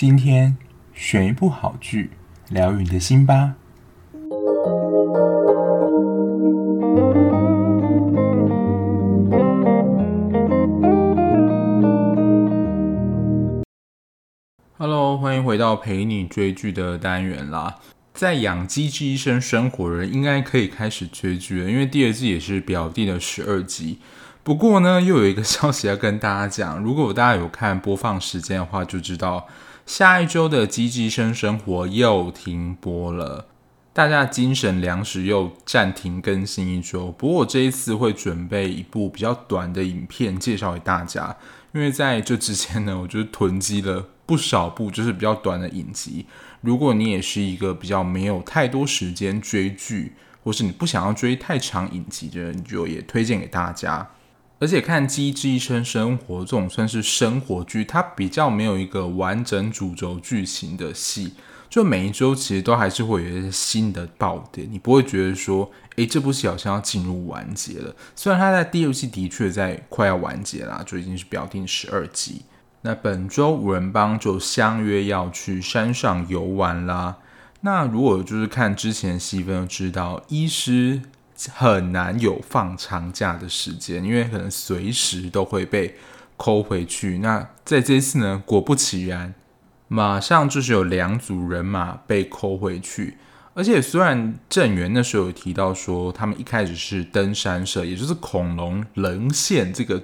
今天选一部好剧，疗愈你的心吧。Hello，欢迎回到陪你追剧的单元啦。在养鸡之一生生活的人应该可以开始追剧了，因为第二季也是表弟的十二集。不过呢，又有一个消息要跟大家讲，如果大家有看播放时间的话，就知道下一周的《机智医生生活》又停播了，大家精神粮食又暂停更新一周。不过我这一次会准备一部比较短的影片介绍给大家，因为在这之前呢，我就囤积了不少部就是比较短的影集。如果你也是一个比较没有太多时间追剧，或是你不想要追太长影集的人，就也推荐给大家。而且看《机智医生生活》这种算是生活剧，它比较没有一个完整主轴剧情的戏，就每一周其实都还是会有一些新的爆点，你不会觉得说，诶，这部戏好像要进入完结了。虽然它在第二季的确在快要完结啦，就已经是表定十二集。那本周五人帮就相约要去山上游玩啦。那如果就是看之前戏份，就知道医师。很难有放长假的时间，因为可能随时都会被扣回去。那在这一次呢，果不其然，马上就是有两组人马被扣回去。而且虽然郑源那时候有提到说，他们一开始是登山社，也就是恐龙棱线这个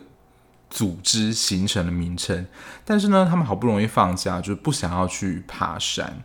组织形成的名称，但是呢，他们好不容易放假，就不想要去爬山。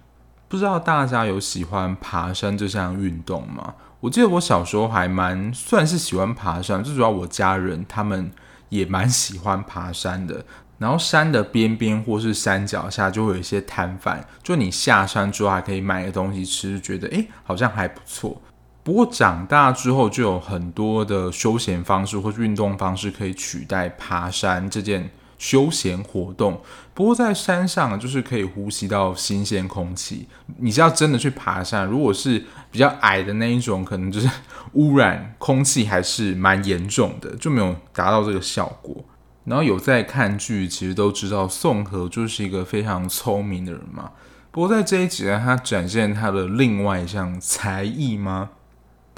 不知道大家有喜欢爬山这项运动吗？我记得我小时候还蛮算是喜欢爬山，最主要我家人他们也蛮喜欢爬山的。然后山的边边或是山脚下就会有一些摊贩，就你下山之后还可以买个东西吃，觉得诶好像还不错。不过长大之后就有很多的休闲方式或是运动方式可以取代爬山这件休闲活动，不过在山上就是可以呼吸到新鲜空气。你是要真的去爬山，如果是比较矮的那一种，可能就是污染空气还是蛮严重的，就没有达到这个效果。然后有在看剧，其实都知道宋河就是一个非常聪明的人嘛。不过在这一集呢，他展现他的另外一项才艺吗？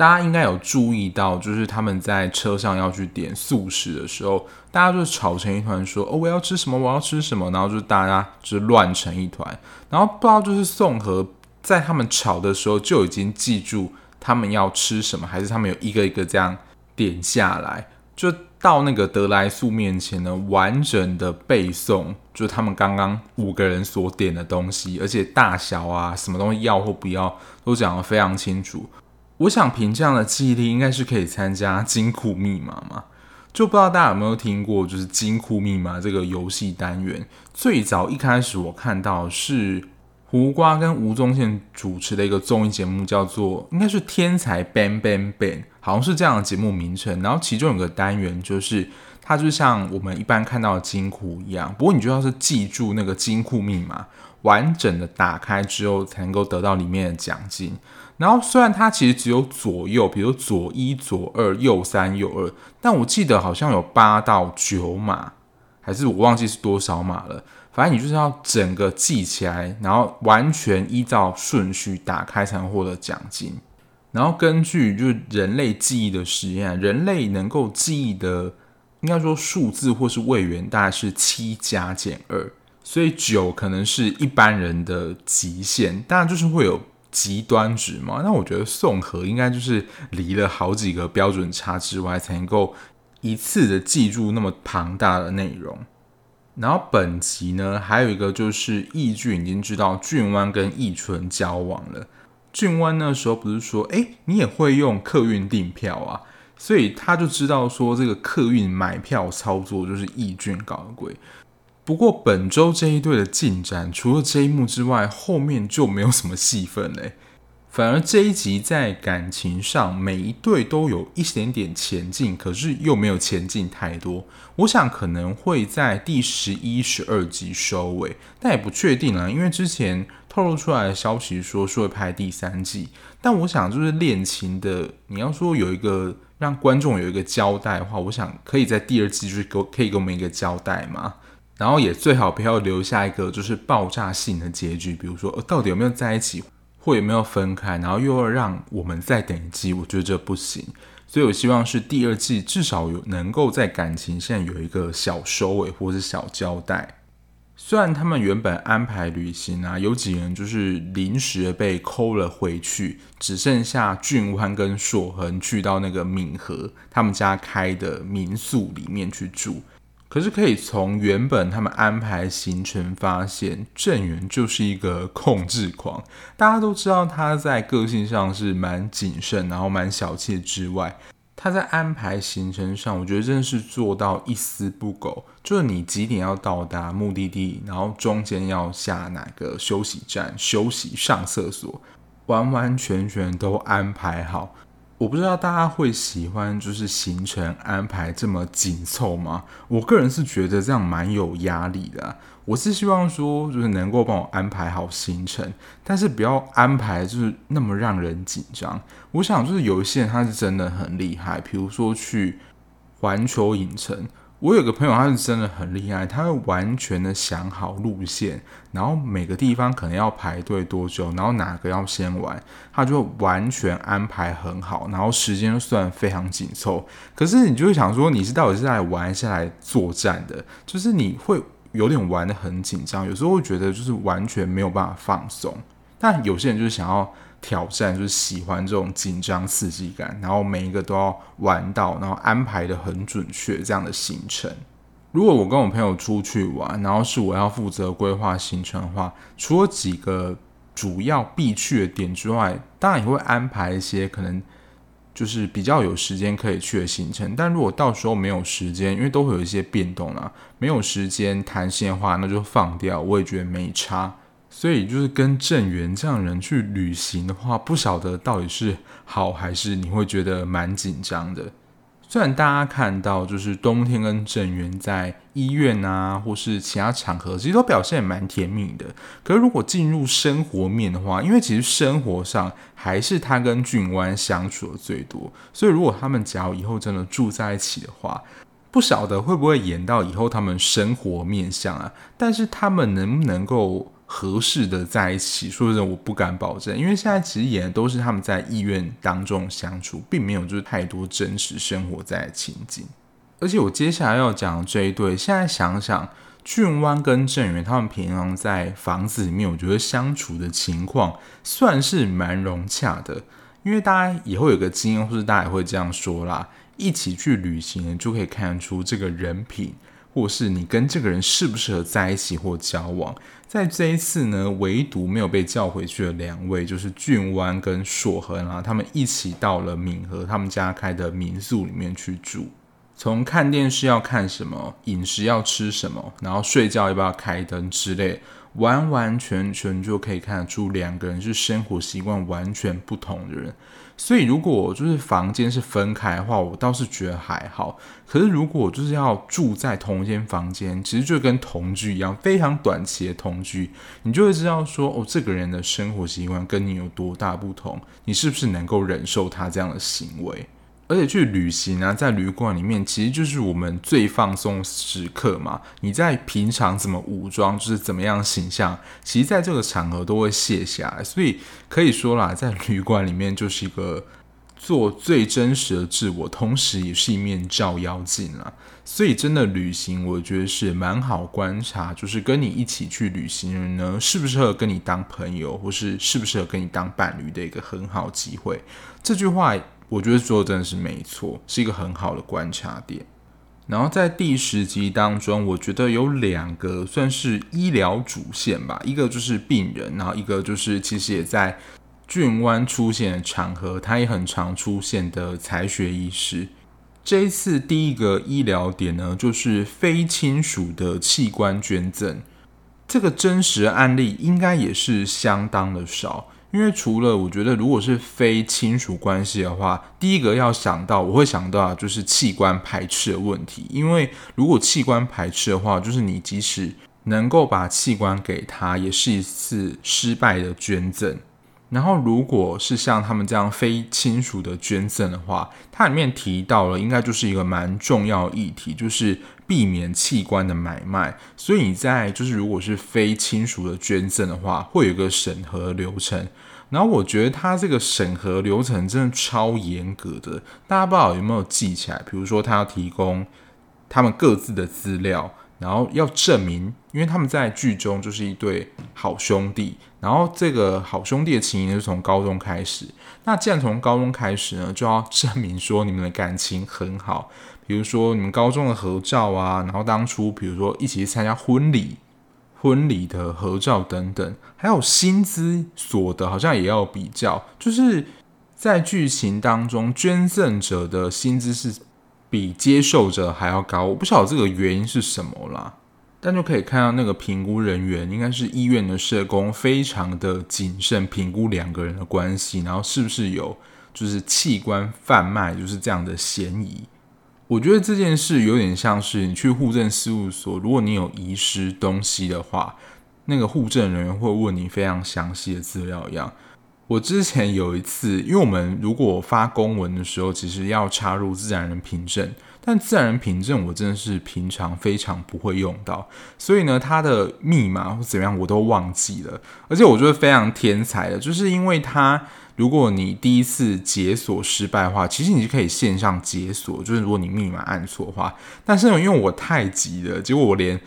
大家应该有注意到，就是他们在车上要去点素食的时候，大家就吵成一团，说：“哦，我要吃什么？我要吃什么？”然后就大家就乱成一团。然后不知道就是宋和在他们吵的时候就已经记住他们要吃什么，还是他们有一个一个这样点下来，就到那个得来素面前呢，完整的背诵，就他们刚刚五个人所点的东西，而且大小啊，什么东西要或不要，都讲得非常清楚。我想凭这样的记忆力，应该是可以参加金库密码嘛？就不知道大家有没有听过，就是金库密码这个游戏单元。最早一开始我看到是胡瓜跟吴宗宪主持的一个综艺节目，叫做应该是《天才 Bang Bang Bang》，好像是这样的节目名称。然后其中有个单元就是，它就像我们一般看到的金库一样，不过你就要是记住那个金库密码，完整的打开之后，才能够得到里面的奖金。然后虽然它其实只有左右，比如左一、左二、右三、右二，但我记得好像有八到九码，还是我忘记是多少码了。反正你就是要整个记起来，然后完全依照顺序打开才能获得奖金。然后根据就是人类记忆的实验，人类能够记忆的应该说数字或是位元大概是七加减二，所以九可能是一般人的极限，当然就是会有。极端值嘛，那我觉得宋和应该就是离了好几个标准差之外，才能够一次的记住那么庞大的内容。然后本集呢，还有一个就是义俊已经知道俊湾跟义纯交往了。俊湾那时候不是说，哎，你也会用客运订票啊？所以他就知道说，这个客运买票操作就是义俊搞的鬼。不过本周这一对的进展，除了这一幕之外，后面就没有什么戏份嘞。反而这一集在感情上，每一对都有一点点前进，可是又没有前进太多。我想可能会在第十一、十二集收尾，但也不确定了，因为之前透露出来的消息说是会拍第三季。但我想就是恋情的，你要说有一个让观众有一个交代的话，我想可以在第二季就是给可以给我们一个交代嘛。然后也最好不要留下一个就是爆炸性的结局，比如说，到底有没有在一起，或有没有分开，然后又要让我们再等一季，我觉得这不行。所以我希望是第二季至少有能够在感情线有一个小收尾或是小交代。虽然他们原本安排旅行啊，有几人就是临时被扣了回去，只剩下俊湾跟硕恒去到那个敏和他们家开的民宿里面去住。可是可以从原本他们安排行程发现，郑源就是一个控制狂。大家都知道他在个性上是蛮谨慎，然后蛮小气之外。他在安排行程上，我觉得真的是做到一丝不苟。就是你几点要到达目的地，然后中间要下哪个休息站休息、上厕所，完完全全都安排好。我不知道大家会喜欢就是行程安排这么紧凑吗？我个人是觉得这样蛮有压力的。我是希望说就是能够帮我安排好行程，但是不要安排就是那么让人紧张。我想就是有一些人他是真的很厉害，比如说去环球影城。我有个朋友，他是真的很厉害，他会完全的想好路线，然后每个地方可能要排队多久，然后哪个要先玩，他就完全安排很好，然后时间算非常紧凑。可是你就会想说，你是到底是来玩还是来作战的？就是你会有点玩得很紧张，有时候会觉得就是完全没有办法放松。但有些人就是想要。挑战就是喜欢这种紧张刺激感，然后每一个都要玩到，然后安排得很准确这样的行程。如果我跟我朋友出去玩，然后是我要负责规划行程的话，除了几个主要必去的点之外，当然也会安排一些可能就是比较有时间可以去的行程。但如果到时候没有时间，因为都会有一些变动啦，没有时间弹性的话，那就放掉，我也觉得没差。所以就是跟郑源这样人去旅行的话，不晓得到底是好还是你会觉得蛮紧张的。虽然大家看到就是冬天跟郑源在医院啊，或是其他场合，其实都表现蛮甜蜜的。可是如果进入生活面的话，因为其实生活上还是他跟俊湾相处的最多，所以如果他们假如以后真的住在一起的话，不晓得会不会演到以后他们生活面相啊？但是他们能不能够？合适的在一起，说真的，我不敢保证，因为现在其实演的都是他们在医院当中相处，并没有就是太多真实生活在情景。而且我接下来要讲这一对，现在想想，俊湾跟郑源他们平常在房子里面，我觉得相处的情况算是蛮融洽的。因为大家也会有个经验，或者大家也会这样说啦，一起去旅行就可以看出这个人品。或是你跟这个人适不适合在一起或交往，在这一次呢，唯独没有被叫回去的两位，就是俊湾跟硕恒啊，他们一起到了敏和他们家开的民宿里面去住。从看电视要看什么，饮食要吃什么，然后睡觉要不要开灯之类，完完全全就可以看得出两个人是生活习惯完全不同的人。所以，如果就是房间是分开的话，我倒是觉得还好。可是，如果就是要住在同一间房间，其实就跟同居一样，非常短期的同居，你就会知道说，哦，这个人的生活习惯跟你有多大不同，你是不是能够忍受他这样的行为？而且去旅行啊，在旅馆里面，其实就是我们最放松时刻嘛。你在平常怎么武装，就是怎么样形象，其实在这个场合都会卸下来。所以可以说啦，在旅馆里面就是一个做最真实的自我，同时也是一面照妖镜啦。所以真的旅行，我觉得是蛮好观察，就是跟你一起去旅行人呢，适不适合跟你当朋友，或是适不适合跟你当伴侣的一个很好机会。这句话。我觉得说的真的是没错，是一个很好的观察点。然后在第十集当中，我觉得有两个算是医疗主线吧，一个就是病人，然后一个就是其实也在俊湾出现的场合，他也很常出现的才学医师。这一次第一个医疗点呢，就是非亲属的器官捐赠，这个真实案例应该也是相当的少。因为除了我觉得，如果是非亲属关系的话，第一个要想到，我会想到，就是器官排斥的问题。因为如果器官排斥的话，就是你即使能够把器官给他，也是一次失败的捐赠。然后，如果是像他们这样非亲属的捐赠的话，它里面提到了，应该就是一个蛮重要议题，就是避免器官的买卖。所以你在就是如果是非亲属的捐赠的话，会有一个审核流程。然后我觉得他这个审核流程真的超严格的，大家不知道有没有记起来？比如说他要提供他们各自的资料。然后要证明，因为他们在剧中就是一对好兄弟，然后这个好兄弟的情谊是从高中开始。那既然从高中开始呢，就要证明说你们的感情很好，比如说你们高中的合照啊，然后当初比如说一起去参加婚礼，婚礼的合照等等，还有薪资所得好像也要比较，就是在剧情当中捐赠者的薪资是。比接受者还要高，我不晓得这个原因是什么啦，但就可以看到那个评估人员应该是医院的社工，非常的谨慎评估两个人的关系，然后是不是有就是器官贩卖就是这样的嫌疑。我觉得这件事有点像是你去户政事务所，如果你有遗失东西的话，那个户政人员会问你非常详细的资料一样。我之前有一次，因为我们如果发公文的时候，其实要插入自然人凭证，但自然人凭证我真的是平常非常不会用到，所以呢，它的密码或怎么样我都忘记了。而且我觉得非常天才的，就是因为它，如果你第一次解锁失败的话，其实你是可以线上解锁，就是如果你密码按错的话。但是呢，因为我太急了，结果我连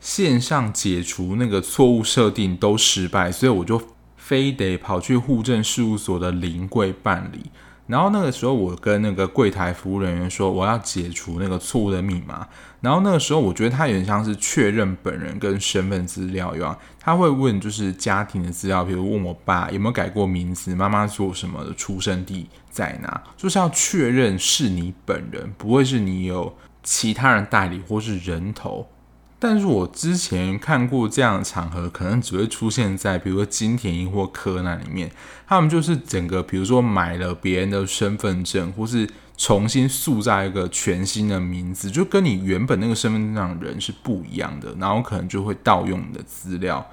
线上解除那个错误设定都失败，所以我就。非得跑去户政事务所的临柜办理，然后那个时候我跟那个柜台服务人员说我要解除那个错误的密码，然后那个时候我觉得他有点像是确认本人跟身份资料一样，他会问就是家庭的资料，比如问我爸有没有改过名字，妈妈做什么的，出生地在哪，就是要确认是你本人，不会是你有其他人代理或是人头。但是我之前看过这样的场合，可能只会出现在比如说金田一或柯南里面，他们就是整个比如说买了别人的身份证，或是重新塑造一个全新的名字，就跟你原本那个身份证上的人是不一样的，然后可能就会盗用你的资料。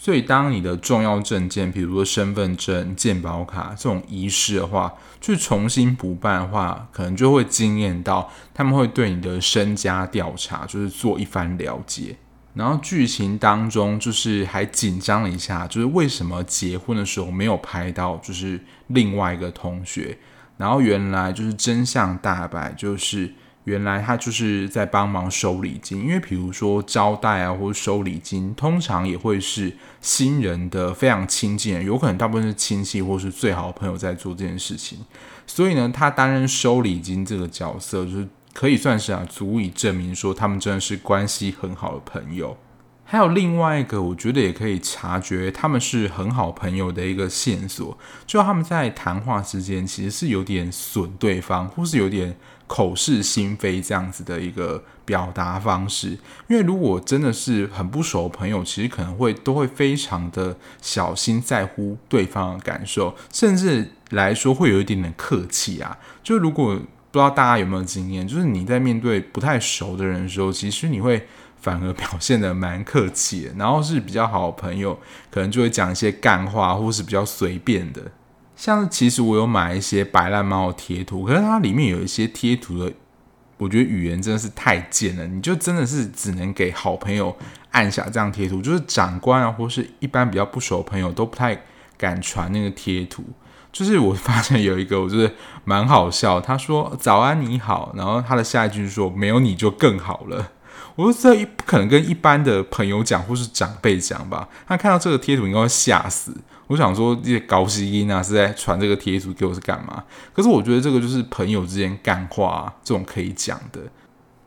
所以，当你的重要证件，比如说身份证、健保卡这种遗失的话，去重新补办的话，可能就会惊艳到他们会对你的身家调查，就是做一番了解。然后剧情当中就是还紧张了一下，就是为什么结婚的时候没有拍到，就是另外一个同学。然后原来就是真相大白，就是。原来他就是在帮忙收礼金，因为比如说招待啊，或者收礼金，通常也会是新人的非常亲近，有可能大部分是亲戚或是最好的朋友在做这件事情。所以呢，他担任收礼金这个角色，就是可以算是啊，足以证明说他们真的是关系很好的朋友。还有另外一个，我觉得也可以察觉他们是很好朋友的一个线索，就他们在谈话之间其实是有点损对方，或是有点。口是心非这样子的一个表达方式，因为如果真的是很不熟的朋友，其实可能会都会非常的小心在乎对方的感受，甚至来说会有一点点客气啊。就如果不知道大家有没有经验，就是你在面对不太熟的人的时候，其实你会反而表现的蛮客气的，然后是比较好的朋友，可能就会讲一些干话，或是比较随便的。像其实我有买一些白烂猫的贴图，可是它里面有一些贴图的，我觉得语言真的是太贱了。你就真的是只能给好朋友按下这样贴图，就是长官啊，或是一般比较不熟的朋友都不太敢传那个贴图。就是我发现有一个，我觉得蛮好笑。他说“早安，你好”，然后他的下一句是说“没有你就更好了”。我说这不可能跟一般的朋友讲或是长辈讲吧？他看到这个贴图应该会吓死。我想说这些高希音啊是在传这个贴图给我是干嘛？可是我觉得这个就是朋友之间干话啊，这种可以讲的。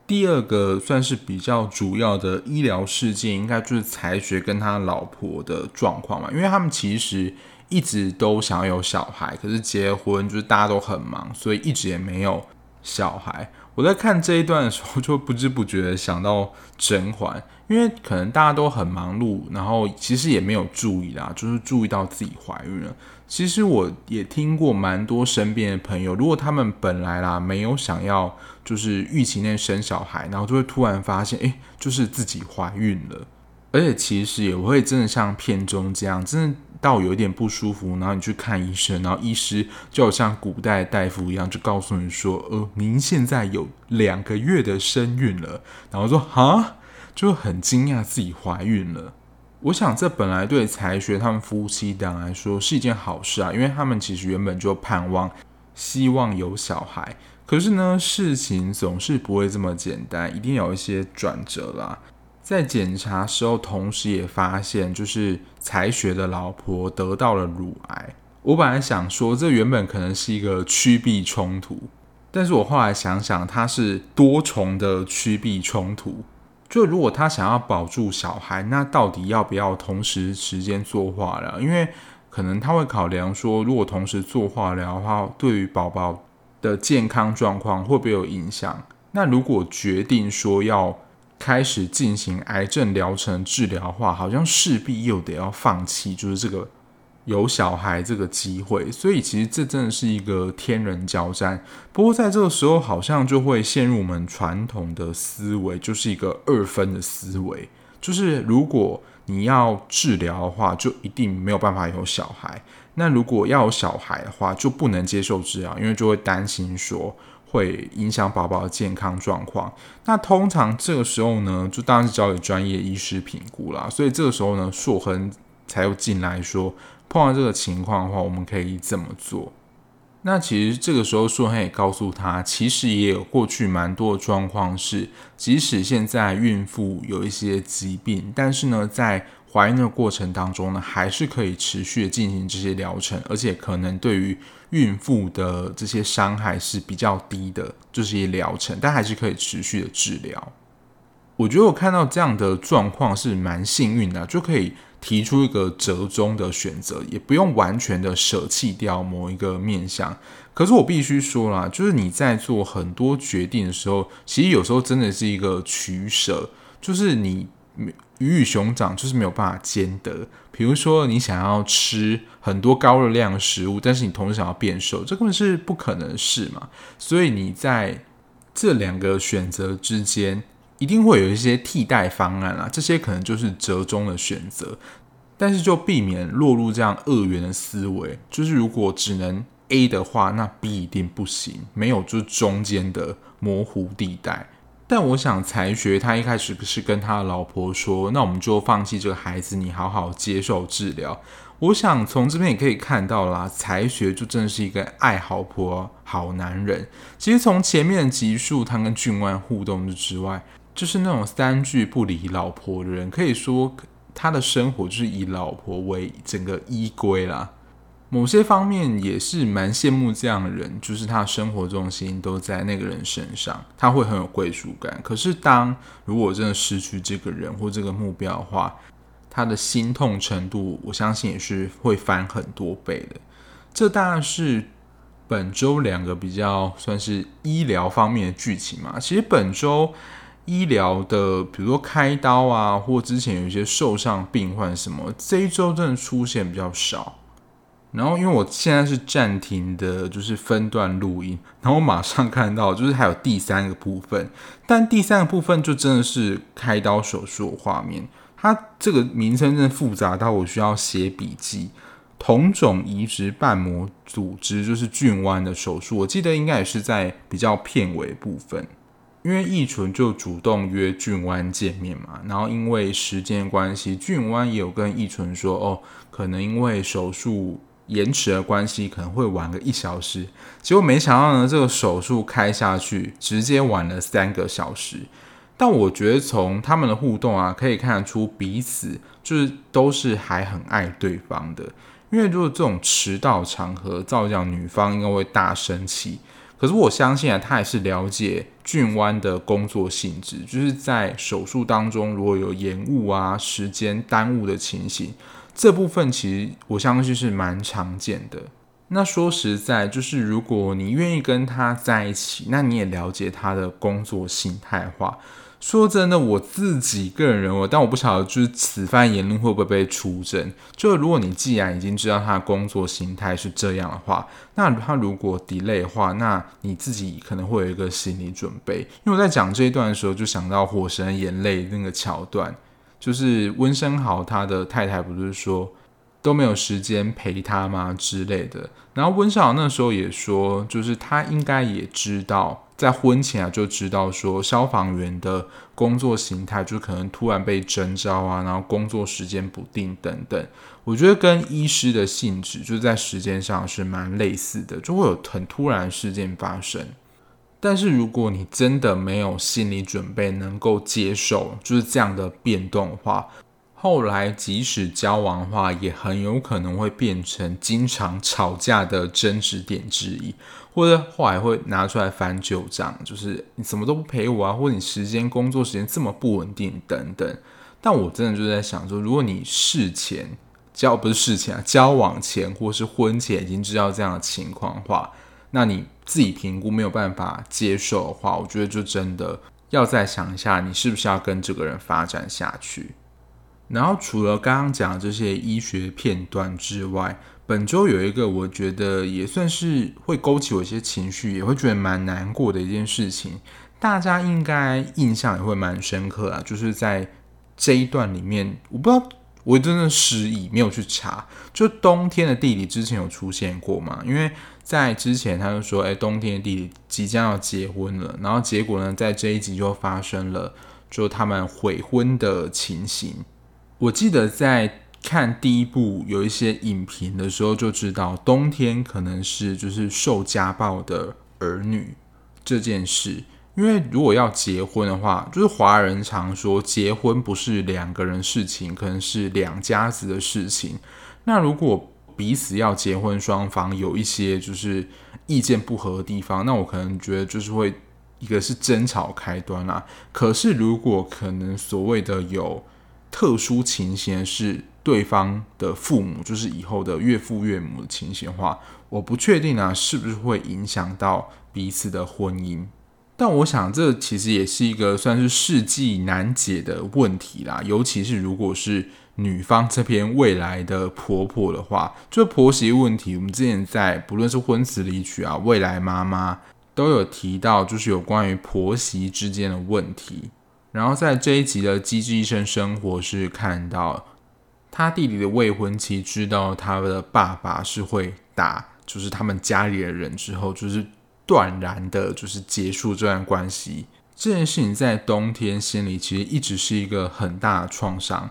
第二个算是比较主要的医疗事件，应该就是才学跟他老婆的状况嘛，因为他们其实一直都想要有小孩，可是结婚就是大家都很忙，所以一直也没有小孩。我在看这一段的时候，就不知不觉想到甄嬛，因为可能大家都很忙碌，然后其实也没有注意啦，就是注意到自己怀孕了。其实我也听过蛮多身边的朋友，如果他们本来啦没有想要就是预期内生小孩，然后就会突然发现，诶，就是自己怀孕了，而且其实也会真的像片中这样，真的到有一点不舒服，然后你去看医生，然后医师就好像古代大夫一样，就告诉你说：“呃，您现在有两个月的身孕了。”然后说：“哈，就很惊讶自己怀孕了。”我想这本来对才学他们夫妻档来说是一件好事啊，因为他们其实原本就盼望、希望有小孩。可是呢，事情总是不会这么简单，一定有一些转折啦。在检查时候，同时也发现，就是才学的老婆得到了乳癌。我本来想说，这原本可能是一个趋避冲突，但是我后来想想，它是多重的趋避冲突。就如果他想要保住小孩，那到底要不要同时时间做化疗？因为可能他会考量说，如果同时做化疗的话，对于宝宝的健康状况会不会有影响？那如果决定说要开始进行癌症疗程治疗的话，好像势必又得要放弃，就是这个有小孩这个机会。所以其实这真的是一个天人交战。不过在这个时候，好像就会陷入我们传统的思维，就是一个二分的思维，就是如果你要治疗的话，就一定没有办法有小孩；那如果要有小孩的话，就不能接受治疗，因为就会担心说。会影响宝宝的健康状况。那通常这个时候呢，就当然是交给专业医师评估啦。所以这个时候呢，硕恒才又进来说，碰到这个情况的话，我们可以怎么做？那其实这个时候，硕亨也告诉他，其实也有过去蛮多的状况是，即使现在孕妇有一些疾病，但是呢，在怀孕的过程当中呢，还是可以持续的进行这些疗程，而且可能对于孕妇的这些伤害是比较低的，这些疗程，但还是可以持续的治疗。我觉得我看到这样的状况是蛮幸运的，就可以提出一个折中的选择，也不用完全的舍弃掉某一个面向。可是我必须说啦，就是你在做很多决定的时候，其实有时候真的是一个取舍，就是你。鱼与熊掌就是没有办法兼得。比如说，你想要吃很多高热量食物，但是你同时想要变瘦，这根本是不可能的事嘛。所以你在这两个选择之间，一定会有一些替代方案啊。这些可能就是折中的选择，但是就避免落入这样二元的思维。就是如果只能 A 的话，那 B 一定不行，没有就中间的模糊地带。但我想，才学他一开始是跟他的老婆说：“那我们就放弃这个孩子，你好好接受治疗。”我想从这边也可以看到啦，才学就真的是一个爱老婆好男人。其实从前面的集数他跟俊湾互动之外，就是那种三句不离老婆的人，可以说他的生活就是以老婆为整个依归啦。某些方面也是蛮羡慕这样的人，就是他生活重心都在那个人身上，他会很有归属感。可是当如果真的失去这个人或这个目标的话，他的心痛程度，我相信也是会翻很多倍的。这当然是本周两个比较算是医疗方面的剧情嘛。其实本周医疗的，比如说开刀啊，或之前有一些受伤病患什么，这一周真的出现比较少。然后，因为我现在是暂停的，就是分段录音。然后我马上看到，就是还有第三个部分，但第三个部分就真的是开刀手术的画面。它这个名称真的复杂到我需要写笔记。同种移植瓣膜组织就是俊湾的手术，我记得应该也是在比较片尾部分，因为翊纯就主动约俊湾见面嘛。然后因为时间关系，俊湾也有跟翊纯说，哦，可能因为手术。延迟的关系可能会晚个一小时，结果没想到呢，这个手术开下去直接晚了三个小时。但我觉得从他们的互动啊，可以看得出彼此就是都是还很爱对方的。因为如果这种迟到场合，照讲女方应该会大生气。可是我相信啊，他也是了解俊湾的工作性质，就是在手术当中如果有延误啊、时间耽误的情形。这部分其实我相信是蛮常见的。那说实在，就是如果你愿意跟他在一起，那你也了解他的工作心态化。说真的，我自己个人认为，但我不晓得就是此番言论会不会被出征。就如果你既然已经知道他的工作形态是这样的话，那他如果 delay 的话，那你自己可能会有一个心理准备。因为我在讲这一段的时候，就想到《火神的眼泪》那个桥段。就是温昇豪他的太太不是说，都没有时间陪他吗之类的。然后温少阳那时候也说，就是他应该也知道，在婚前啊就知道说消防员的工作形态就可能突然被征召啊，然后工作时间不定等等。我觉得跟医师的性质就在时间上是蛮类似的，就会有很突然事件发生。但是如果你真的没有心理准备，能够接受就是这样的变动的话，后来即使交往的话，也很有可能会变成经常吵架的争执点之一，或者后来会拿出来翻旧账，就是你什么都不陪我啊，或者你时间工作时间这么不稳定等等。但我真的就在想说，如果你事前交不是事前啊，交往前或是婚前已经知道这样的情况的话，那你自己评估没有办法接受的话，我觉得就真的要再想一下，你是不是要跟这个人发展下去。然后除了刚刚讲的这些医学片段之外，本周有一个我觉得也算是会勾起我一些情绪，也会觉得蛮难过的一件事情，大家应该印象也会蛮深刻啊。就是在这一段里面，我不知道我真的失忆没有去查，就冬天的弟弟之前有出现过吗？因为在之前他就说，哎，冬天的弟弟即将要结婚了，然后结果呢，在这一集就发生了，就他们悔婚的情形。我记得在看第一部有一些影评的时候，就知道冬天可能是就是受家暴的儿女这件事。因为如果要结婚的话，就是华人常说结婚不是两个人事情，可能是两家子的事情。那如果彼此要结婚，双方有一些就是意见不合的地方，那我可能觉得就是会一个是争吵开端啦。可是如果可能所谓的有特殊情形是对方的父母，就是以后的岳父岳母的情形话，我不确定啊，是不是会影响到彼此的婚姻？但我想这其实也是一个算是世纪难解的问题啦，尤其是如果是女方这边未来的婆婆的话，就婆媳问题，我们之前在不论是婚词离曲啊，未来妈妈都有提到，就是有关于婆媳之间的问题。然后在这一集的《机智医生生活》是看到他弟弟的未婚妻知道他的爸爸是会打，就是他们家里的人之后，就是断然的，就是结束这段关系。这件事情在冬天心里其实一直是一个很大的创伤。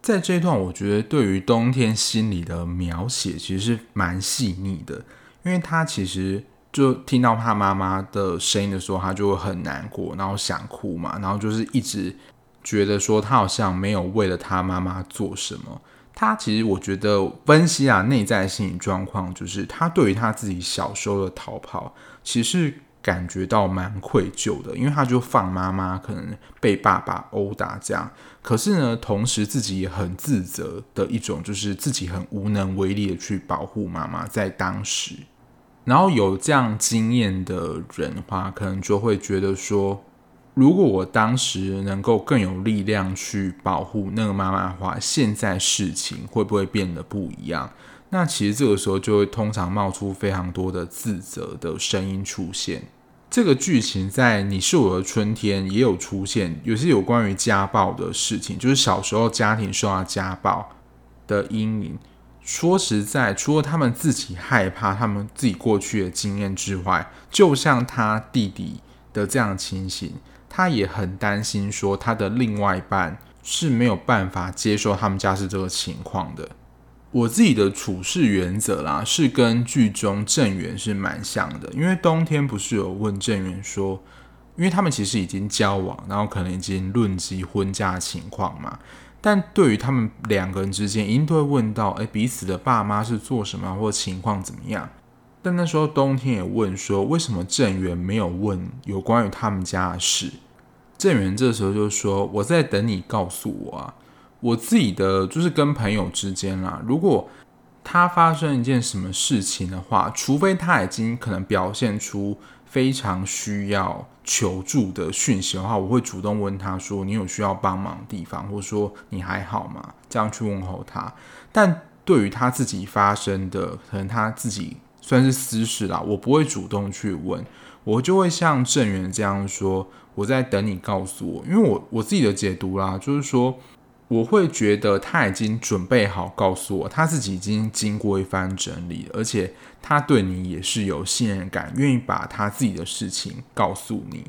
在这一段，我觉得对于冬天心里的描写其实是蛮细腻的，因为他其实。就听到他妈妈的声音的时候，他就会很难过，然后想哭嘛，然后就是一直觉得说他好像没有为了他妈妈做什么。他其实我觉得分析啊，内在心理状况，就是他对于他自己小时候的逃跑，其实感觉到蛮愧疚的，因为他就放妈妈可能被爸爸殴打这样，可是呢，同时自己也很自责的一种，就是自己很无能为力的去保护妈妈，在当时。然后有这样经验的人的话，可能就会觉得说，如果我当时能够更有力量去保护那个妈妈的话，现在事情会不会变得不一样？那其实这个时候就会通常冒出非常多的自责的声音出现。这个剧情在《你是我的春天》也有出现，有些有关于家暴的事情，就是小时候家庭受到家暴的阴影。说实在，除了他们自己害怕他们自己过去的经验之外，就像他弟弟的这样情形，他也很担心，说他的另外一半是没有办法接受他们家是这个情况的。我自己的处事原则啦，是跟剧中郑源是蛮像的，因为冬天不是有问郑源说，因为他们其实已经交往，然后可能已经论及婚嫁情况嘛。但对于他们两个人之间，一定都会问到：哎，彼此的爸妈是做什么，或者情况怎么样？但那时候冬天也问说，为什么郑源没有问有关于他们家的事？郑源这时候就说：我在等你告诉我啊，我自己的就是跟朋友之间啦，如果他发生一件什么事情的话，除非他已经可能表现出。非常需要求助的讯息的话，我会主动问他说：“你有需要帮忙的地方，或者说你还好吗？”这样去问候他。但对于他自己发生的，可能他自己算是私事啦，我不会主动去问，我就会像郑源这样说：“我在等你告诉我。”因为我我自己的解读啦，就是说，我会觉得他已经准备好告诉我，他自己已经经过一番整理，而且他对你也是有信任感，愿意把他自己的事情告诉你，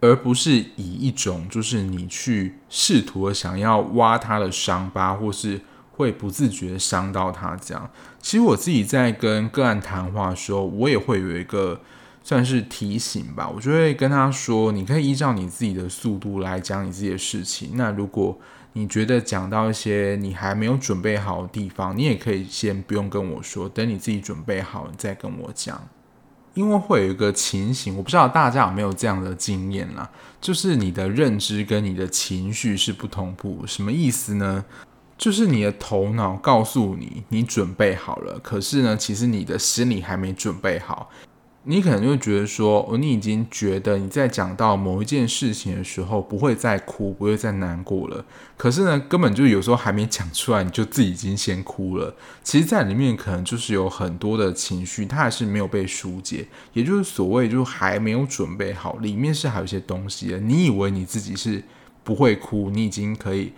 而不是以一种就是你去试图的想要挖他的伤疤，或是会不自觉伤到他这样。其实我自己在跟个案谈话的时候，我也会有一个。算是提醒吧，我就会跟他说，你可以依照你自己的速度来讲你自己的事情。那如果你觉得讲到一些你还没有准备好的地方，你也可以先不用跟我说，等你自己准备好你再跟我讲。因为会有一个情形，我不知道大家有没有这样的经验啦，就是你的认知跟你的情绪是不同步。什么意思呢？就是你的头脑告诉你你准备好了，可是呢，其实你的心里还没准备好。你可能就会觉得说，你已经觉得你在讲到某一件事情的时候不会再哭，不会再难过了。可是呢，根本就有时候还没讲出来，你就自己已经先哭了。其实，在里面可能就是有很多的情绪，它还是没有被疏解，也就是所谓就还没有准备好，里面是还有一些东西的。你以为你自己是不会哭，你已经可以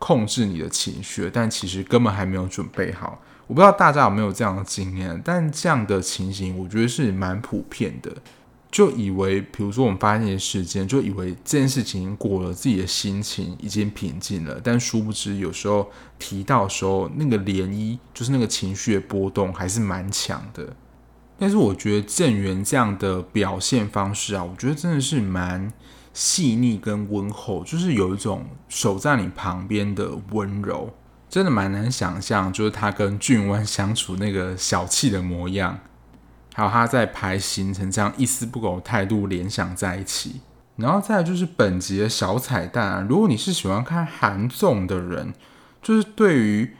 控制你的情绪了，但其实根本还没有准备好。我不知道大家有没有这样的经验，但这样的情形，我觉得是蛮普遍的。就以为，比如说我们发现一些事件，就以为这件事情过了，自己的心情已经平静了，但殊不知，有时候提到的时候，那个涟漪，就是那个情绪的波动，还是蛮强的。但是我觉得正源这样的表现方式啊，我觉得真的是蛮细腻跟温厚，就是有一种守在你旁边的温柔。真的蛮难想象，就是他跟俊湾相处那个小气的模样，还有他在排行程这样一丝不苟态度联想在一起。然后再来就是本集的小彩蛋啊，如果你是喜欢看韩综的人，就是对于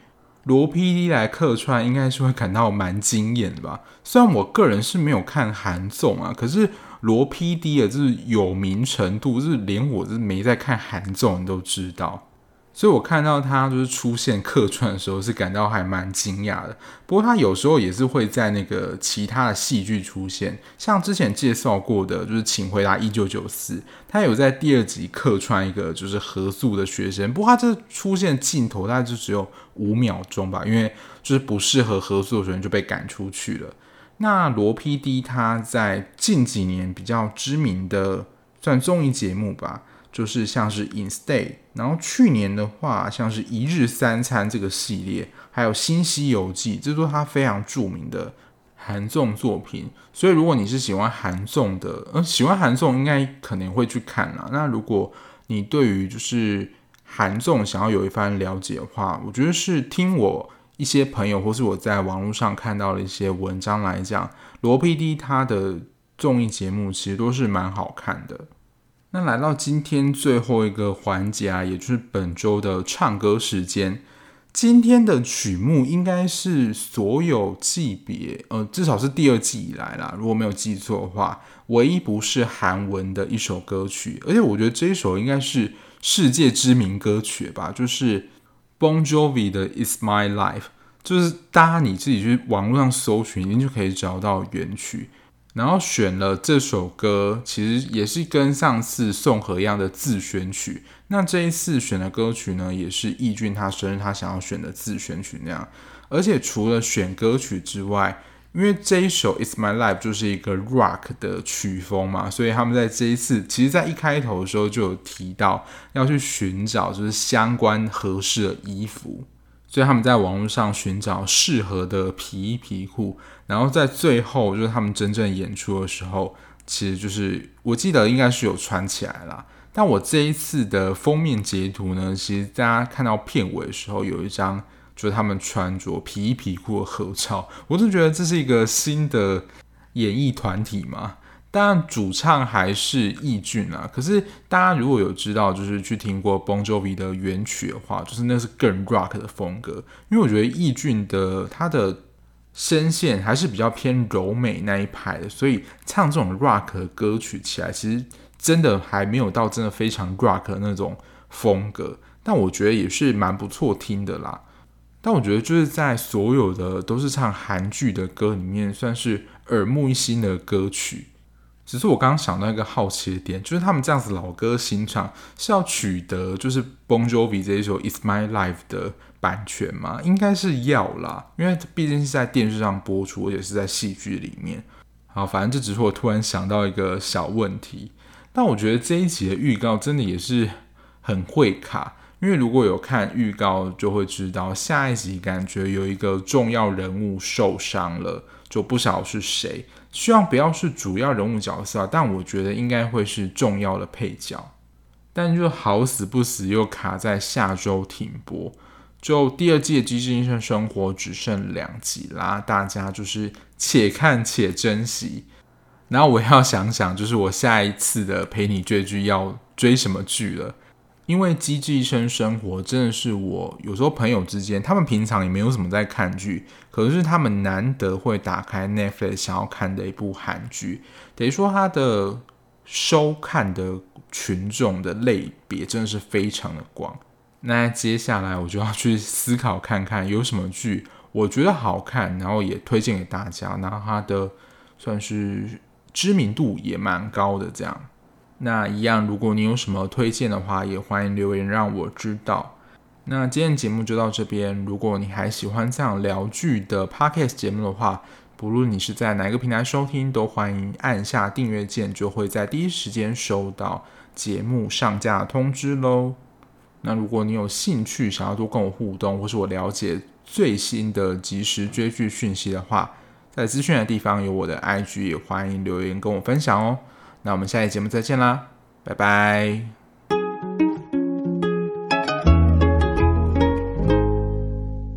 罗 PD 来客串，应该是会感到蛮惊艳的吧。虽然我个人是没有看韩综啊，可是罗 PD 的就是有名程度，就是连我是没在看韩综，都知道。所以我看到他就是出现客串的时候，是感到还蛮惊讶的。不过他有时候也是会在那个其他的戏剧出现，像之前介绍过的，就是《请回答一九九四》，他有在第二集客串一个就是合宿的学生。不过他这出现镜头大概就只有五秒钟吧，因为就是不适合合宿的学生就被赶出去了。那罗 PD 他在近几年比较知名的算综艺节目吧。就是像是 Instay，然后去年的话，像是一日三餐这个系列，还有新西游记，这都是他非常著名的韩综作品。所以如果你是喜欢韩综的，呃，喜欢韩综应该可能会去看啦。那如果你对于就是韩综想要有一番了解的话，我觉得是听我一些朋友或是我在网络上看到的一些文章来讲，罗 PD 他的综艺节目其实都是蛮好看的。那来到今天最后一个环节啊，也就是本周的唱歌时间。今天的曲目应该是所有季别，呃，至少是第二季以来啦，如果没有记错的话，唯一不是韩文的一首歌曲。而且我觉得这一首应该是世界知名歌曲吧，就是 Bon Jovi 的《It's My Life》，就是大家你自己去网络上搜寻，一定就可以找到原曲。然后选了这首歌，其实也是跟上次宋和一样的自选曲。那这一次选的歌曲呢，也是义俊他生日他想要选的自选曲那样。而且除了选歌曲之外，因为这一首《It's My Life》就是一个 rock 的曲风嘛，所以他们在这一次，其实在一开头的时候就有提到要去寻找就是相关合适的衣服。所以他们在网络上寻找适合的皮衣皮裤，然后在最后就是他们真正演出的时候，其实就是我记得应该是有穿起来啦。但我这一次的封面截图呢，其实大家看到片尾的时候有一张就是他们穿着皮衣皮裤的合照，我就觉得这是一个新的演艺团体嘛。当然，主唱还是义俊啊。可是大家如果有知道，就是去听过 Bon Jovi 的原曲的话，就是那是更 rock 的风格。因为我觉得义俊的他的声线还是比较偏柔美那一派的，所以唱这种 rock 的歌曲起来，其实真的还没有到真的非常 rock 的那种风格。但我觉得也是蛮不错听的啦。但我觉得就是在所有的都是唱韩剧的歌里面，算是耳目一新的歌曲。只是我刚刚想到一个好奇的点，就是他们这样子老歌新唱是要取得就是 Bon Jovi 这一首《It's My Life》的版权吗？应该是要啦，因为毕竟是在电视上播出，而且是在戏剧里面。好，反正这只是我突然想到一个小问题。但我觉得这一集的预告真的也是很会卡，因为如果有看预告，就会知道下一集感觉有一个重要人物受伤了，就不晓得是谁。希望不要是主要人物角色，但我觉得应该会是重要的配角。但就好死不死又卡在下周停播，就第二季的《机智医生生活》只剩两集啦，大家就是且看且珍惜。然后我要想想，就是我下一次的陪你追剧要追什么剧了。因为《机智医生生活》真的是我有时候朋友之间，他们平常也没有什么在看剧，可是他们难得会打开 Netflix 想要看的一部韩剧，等于说他的收看的群众的类别真的是非常的广。那接下来我就要去思考看看有什么剧我觉得好看，然后也推荐给大家，然后它的算是知名度也蛮高的这样。那一样，如果你有什么推荐的话，也欢迎留言让我知道。那今天节目就到这边。如果你还喜欢这样聊剧的 podcast 节目的话，不论你是在哪个平台收听，都欢迎按下订阅键，就会在第一时间收到节目上架通知喽。那如果你有兴趣想要多跟我互动，或是我了解最新的即时追剧讯息的话，在资讯的地方有我的 IG，也欢迎留言跟我分享哦。那我们下期节目再见啦，拜拜。